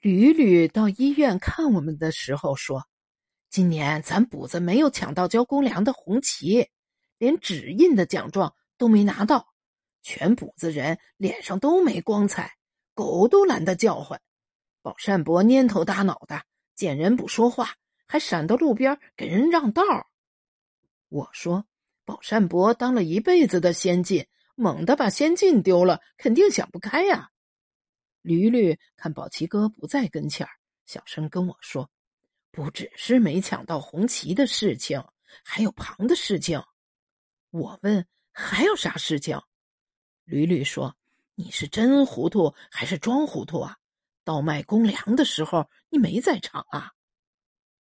屡屡到医院看我们的时候说：“今年咱补子没有抢到交公粮的红旗，连指印的奖状都没拿到，全补子人脸上都没光彩，狗都懒得叫唤。宝善伯蔫头耷脑的，见人不说话，还闪到路边给人让道。”我说：“宝善伯当了一辈子的先进，猛地把先进丢了，肯定想不开呀。”驴驴看宝奇哥不在跟前儿，小声跟我说：“不只是没抢到红旗的事情，还有旁的事情。”我问：“还有啥事情？”驴驴说：“你是真糊涂还是装糊涂啊？倒卖公粮的时候你没在场啊？”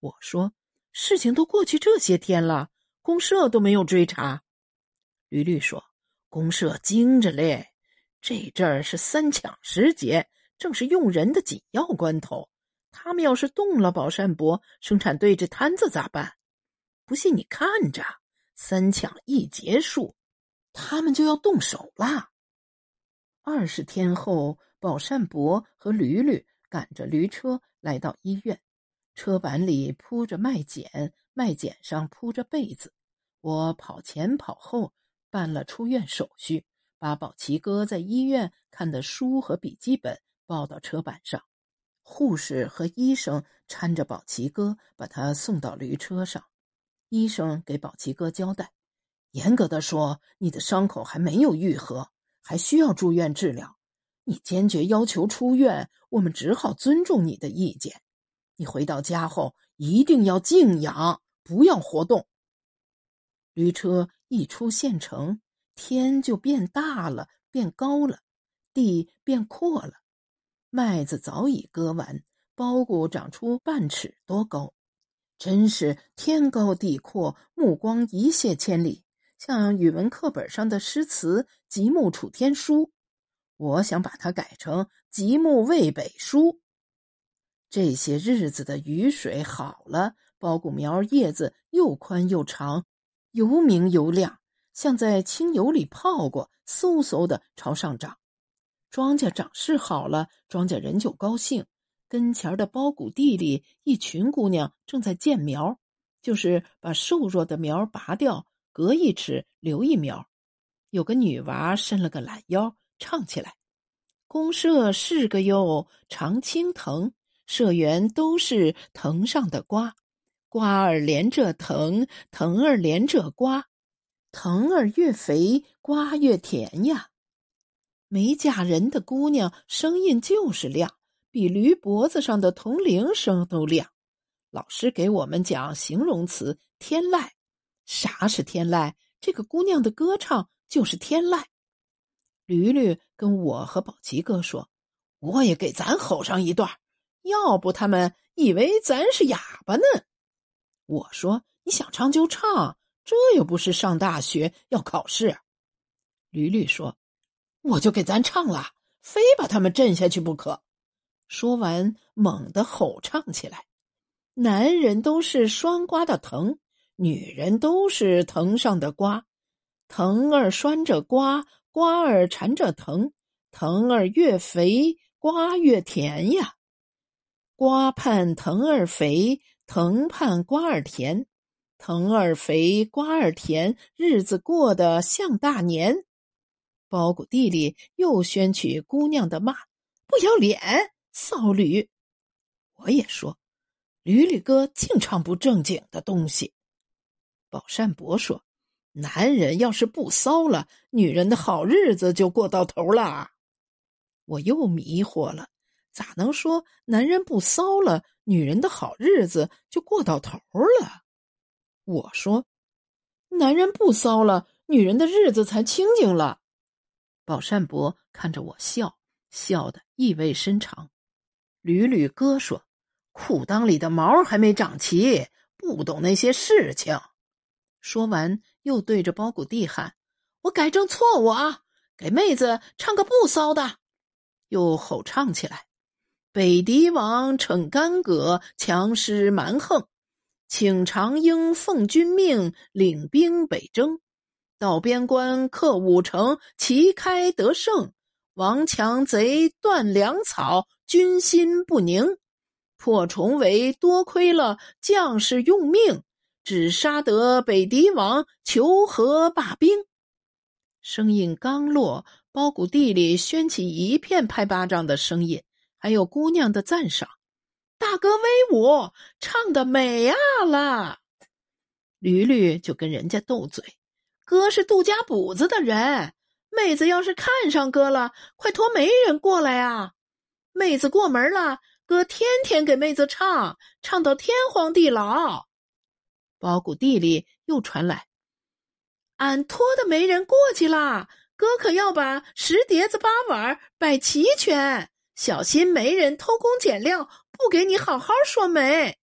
我说：“事情都过去这些天了，公社都没有追查。”驴驴说：“公社精着嘞。”这阵儿是三抢时节，正是用人的紧要关头。他们要是动了宝善伯生产队这摊子咋办？不信你看着，三抢一结束，他们就要动手了。二十天后，宝善伯和驴驴赶着驴车来到医院，车板里铺着麦秸，麦秸上铺着被子。我跑前跑后办了出院手续。把宝奇哥在医院看的书和笔记本抱到车板上，护士和医生搀着宝奇哥把他送到驴车上。医生给宝奇哥交代：“严格的说，你的伤口还没有愈合，还需要住院治疗。你坚决要求出院，我们只好尊重你的意见。你回到家后一定要静养，不要活动。”驴车一出县城。天就变大了，变高了，地变阔了，麦子早已割完，苞谷长出半尺多高，真是天高地阔，目光一泻千里，像语文课本上的诗词“极目楚天舒”，我想把它改成“极目渭北舒”。这些日子的雨水好了，苞谷苗叶子又宽又长，又明又亮。像在清油里泡过，嗖嗖的朝上涨。庄稼长势好了，庄稼人就高兴。跟前的包谷地里，一群姑娘正在建苗，就是把瘦弱的苗拔掉，隔一尺留一苗。有个女娃伸了个懒腰，唱起来：“公社是个哟，常青藤，社员都是藤上的瓜，瓜儿连着藤，藤儿连着瓜。”藤儿越肥，瓜越甜呀。没嫁人的姑娘声音就是亮，比驴脖子上的铜铃声都亮。老师给我们讲形容词“天籁”，啥是天籁？这个姑娘的歌唱就是天籁。驴驴跟我和宝奇哥说：“我也给咱吼上一段，要不他们以为咱是哑巴呢。”我说：“你想唱就唱。”这又不是上大学要考试，驴驴说：“我就给咱唱了，非把他们震下去不可。”说完，猛地吼唱起来：“男人都是拴瓜的藤，女人都是藤上的瓜。藤儿拴着瓜，瓜儿缠着藤，藤儿越肥，瓜越甜呀。瓜盼藤儿肥，藤盼瓜儿甜。”藤儿肥，瓜儿甜，日子过得像大年。包谷地里又宣起姑娘的骂：“不要脸，骚驴！”我也说：“驴驴哥净唱不正经的东西。”宝善伯说：“男人要是不骚了，女人的好日子就过到头了。”我又迷惑了，咋能说男人不骚了，女人的好日子就过到头了？我说：“男人不骚了，女人的日子才清静了。”宝善伯看着我笑，笑得意味深长。吕吕哥说：“裤裆里的毛还没长齐，不懂那些事情。”说完，又对着包谷地喊：“我改正错误啊，给妹子唱个不骚的。”又吼唱起来：“北狄王逞干戈，强施蛮横。”请长英奉君命，领兵北征，到边关克五城，旗开得胜。王强贼断粮草，军心不宁。破重围多亏了将士用命，只杀得北狄王求和罢兵。声音刚落，包谷地里掀起一片拍巴掌的声音，还有姑娘的赞赏：“大哥威武，唱的美呀了！”驴驴就跟人家斗嘴：“哥是杜家堡子的人，妹子要是看上哥了，快托媒人过来啊！妹子过门了。”哥天天给妹子唱，唱到天荒地老。包谷地里又传来：“俺托的媒人过去啦，哥可要把十碟子八碗摆齐全，小心媒人偷工减料，不给你好好说媒。”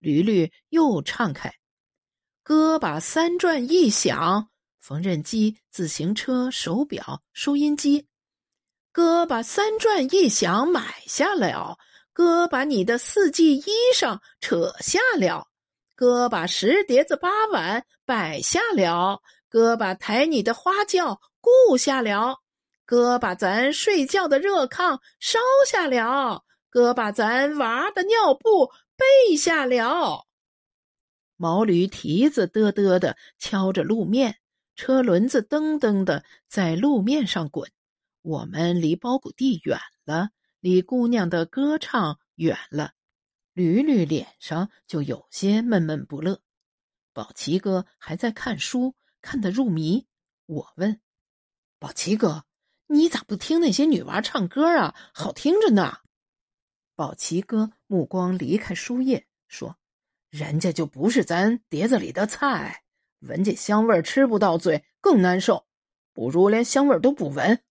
驴驴又唱开：“哥把三转一响，缝纫机、自行车、手表、收音机。”哥把三转一响买下了，哥把你的四季衣裳扯下了，哥把十碟子八碗摆下了，哥把抬你的花轿雇下了，哥把咱睡觉的热炕烧下了，哥把咱娃的尿布备下了。毛驴蹄子嘚嘚的敲着路面，车轮子噔噔的在路面上滚。我们离包谷地远了，离姑娘的歌唱远了，驴驴脸上就有些闷闷不乐。宝奇哥还在看书，看得入迷。我问：“宝奇哥，你咋不听那些女娃唱歌啊？好听着呢。”宝奇哥目光离开书页，说：“人家就不是咱碟子里的菜，闻见香味吃不到嘴更难受，不如连香味都不闻。”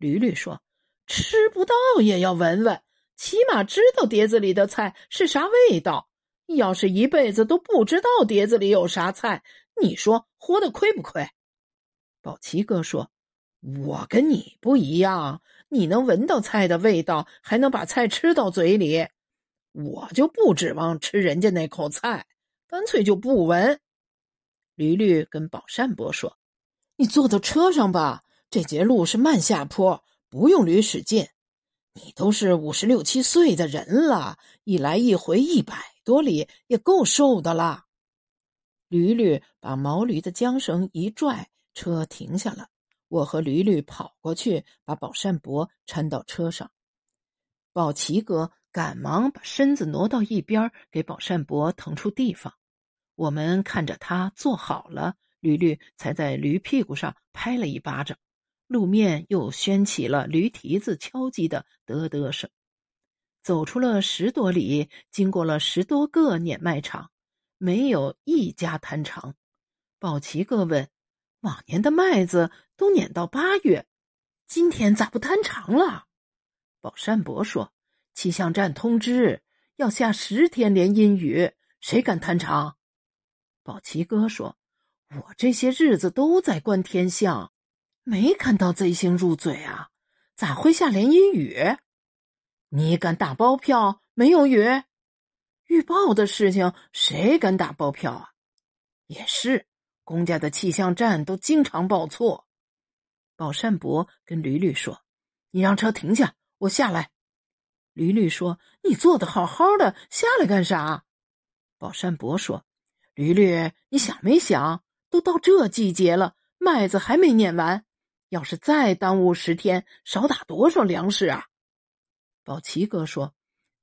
驴驴说：“吃不到也要闻闻，起码知道碟子里的菜是啥味道。要是一辈子都不知道碟子里有啥菜，你说活得亏不亏？”宝奇哥说：“我跟你不一样，你能闻到菜的味道，还能把菜吃到嘴里，我就不指望吃人家那口菜，干脆就不闻。”驴驴跟宝善伯说：“你坐到车上吧。”这节路是慢下坡，不用驴使劲。你都是五十六七岁的人了，一来一回一百多里，也够受的了。驴驴把毛驴的缰绳一拽，车停下了。我和驴驴跑过去，把宝善伯搀到车上。宝奇哥赶忙把身子挪到一边，给宝善伯腾出地方。我们看着他坐好了，驴驴才在驴屁股上拍了一巴掌。路面又掀起了驴蹄子敲击的嘚嘚声。走出了十多里，经过了十多个碾麦场，没有一家摊场。宝奇哥问：“往年的麦子都撵到八月，今天咋不摊长了？”宝山伯说：“气象站通知要下十天连阴雨，谁敢摊长？”宝奇哥说：“我这些日子都在观天象。”没看到贼星入嘴啊？咋会下连阴雨？你敢打包票没有雨？预报的事情谁敢打包票啊？也是，公家的气象站都经常报错。宝善伯跟驴驴说：“你让车停下，我下来。”驴驴说：“你坐的好好的，下来干啥？”宝善伯说：“驴驴，你想没想，都到这季节了，麦子还没碾完。”要是再耽误十天，少打多少粮食啊？宝奇哥说：“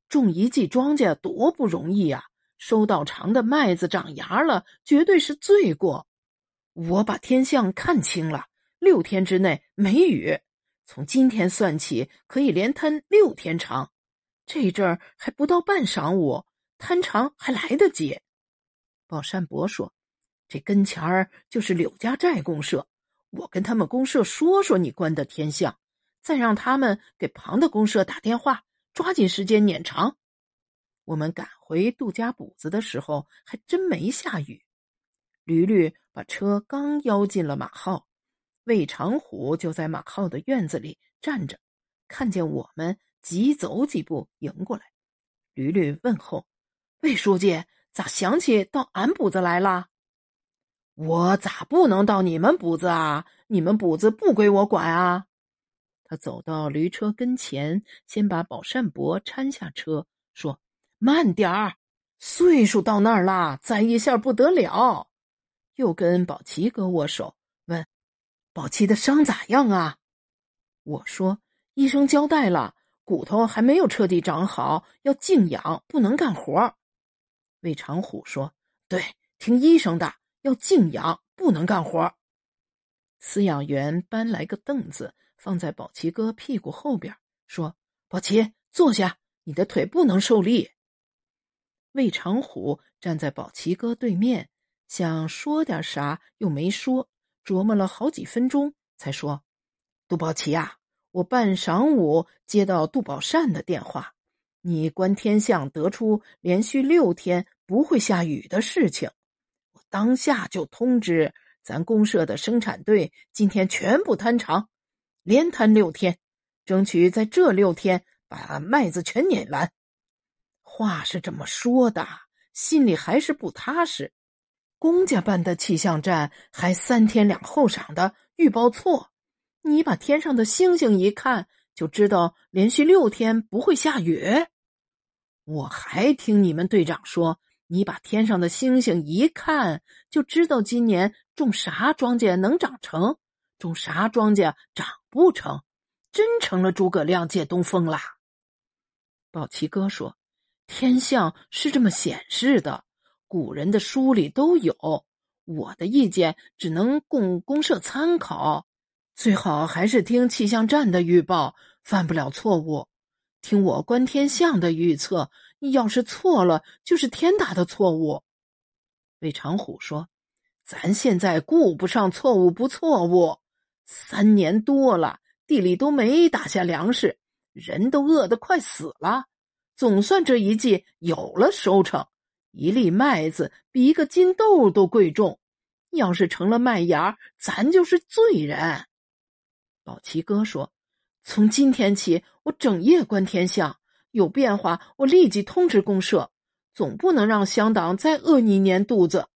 种一季庄稼多不容易啊！收到长的麦子长芽了，绝对是罪过。我把天象看清了，六天之内没雨，从今天算起可以连摊六天长。这阵儿还不到半晌午，摊长还来得及。”宝善伯说：“这跟前儿就是柳家寨公社。”我跟他们公社说说你观的天象，再让他们给旁的公社打电话，抓紧时间撵长。我们赶回杜家堡子的时候，还真没下雨。驴驴把车刚邀进了马号，魏长虎就在马号的院子里站着，看见我们，急走几步迎过来。驴驴问候：“魏书记，咋想起到俺堡子来了？”我咋不能到你们补子啊？你们补子不归我管啊！他走到驴车跟前，先把宝善伯搀下车，说：“慢点儿，岁数到那儿了，再一下不得了。”又跟宝奇哥握手，：“宝齐的伤咋样啊？”我说：“医生交代了，骨头还没有彻底长好，要静养，不能干活。”魏长虎说：“对，听医生的，要静养，不能干活。”饲养员搬来个凳子，放在宝齐哥屁股后边，说：“宝齐，坐下，你的腿不能受力。”魏长虎站在宝齐哥对面，想说点啥，又没说，琢磨了好几分钟，才说：“杜宝奇呀，我半晌午接到杜宝善的电话，你观天象得出连续六天不会下雨的事情，我当下就通知。”咱公社的生产队今天全部摊长，连摊六天，争取在这六天把麦子全碾完。话是这么说的，心里还是不踏实。公家办的气象站还三天两后晌的预报错，你把天上的星星一看，就知道连续六天不会下雨。我还听你们队长说。你把天上的星星一看，就知道今年种啥庄稼能长成，种啥庄稼长不成，真成了诸葛亮借东风啦。宝奇哥说：“天象是这么显示的，古人的书里都有，我的意见只能供公社参考，最好还是听气象站的预报，犯不了错误。听我观天象的预测。”要是错了，就是天大的错误。魏长虎说：“咱现在顾不上错误不错误，三年多了，地里都没打下粮食，人都饿得快死了。总算这一季有了收成，一粒麦子比一个金豆都贵重。要是成了麦芽，咱就是罪人。”宝奇哥说：“从今天起，我整夜观天象。”有变化，我立即通知公社，总不能让乡党再饿你一年肚子。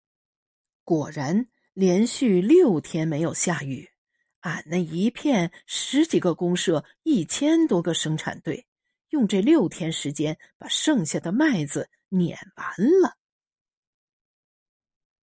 果然，连续六天没有下雨，俺那一片十几个公社，一千多个生产队，用这六天时间把剩下的麦子撵完了。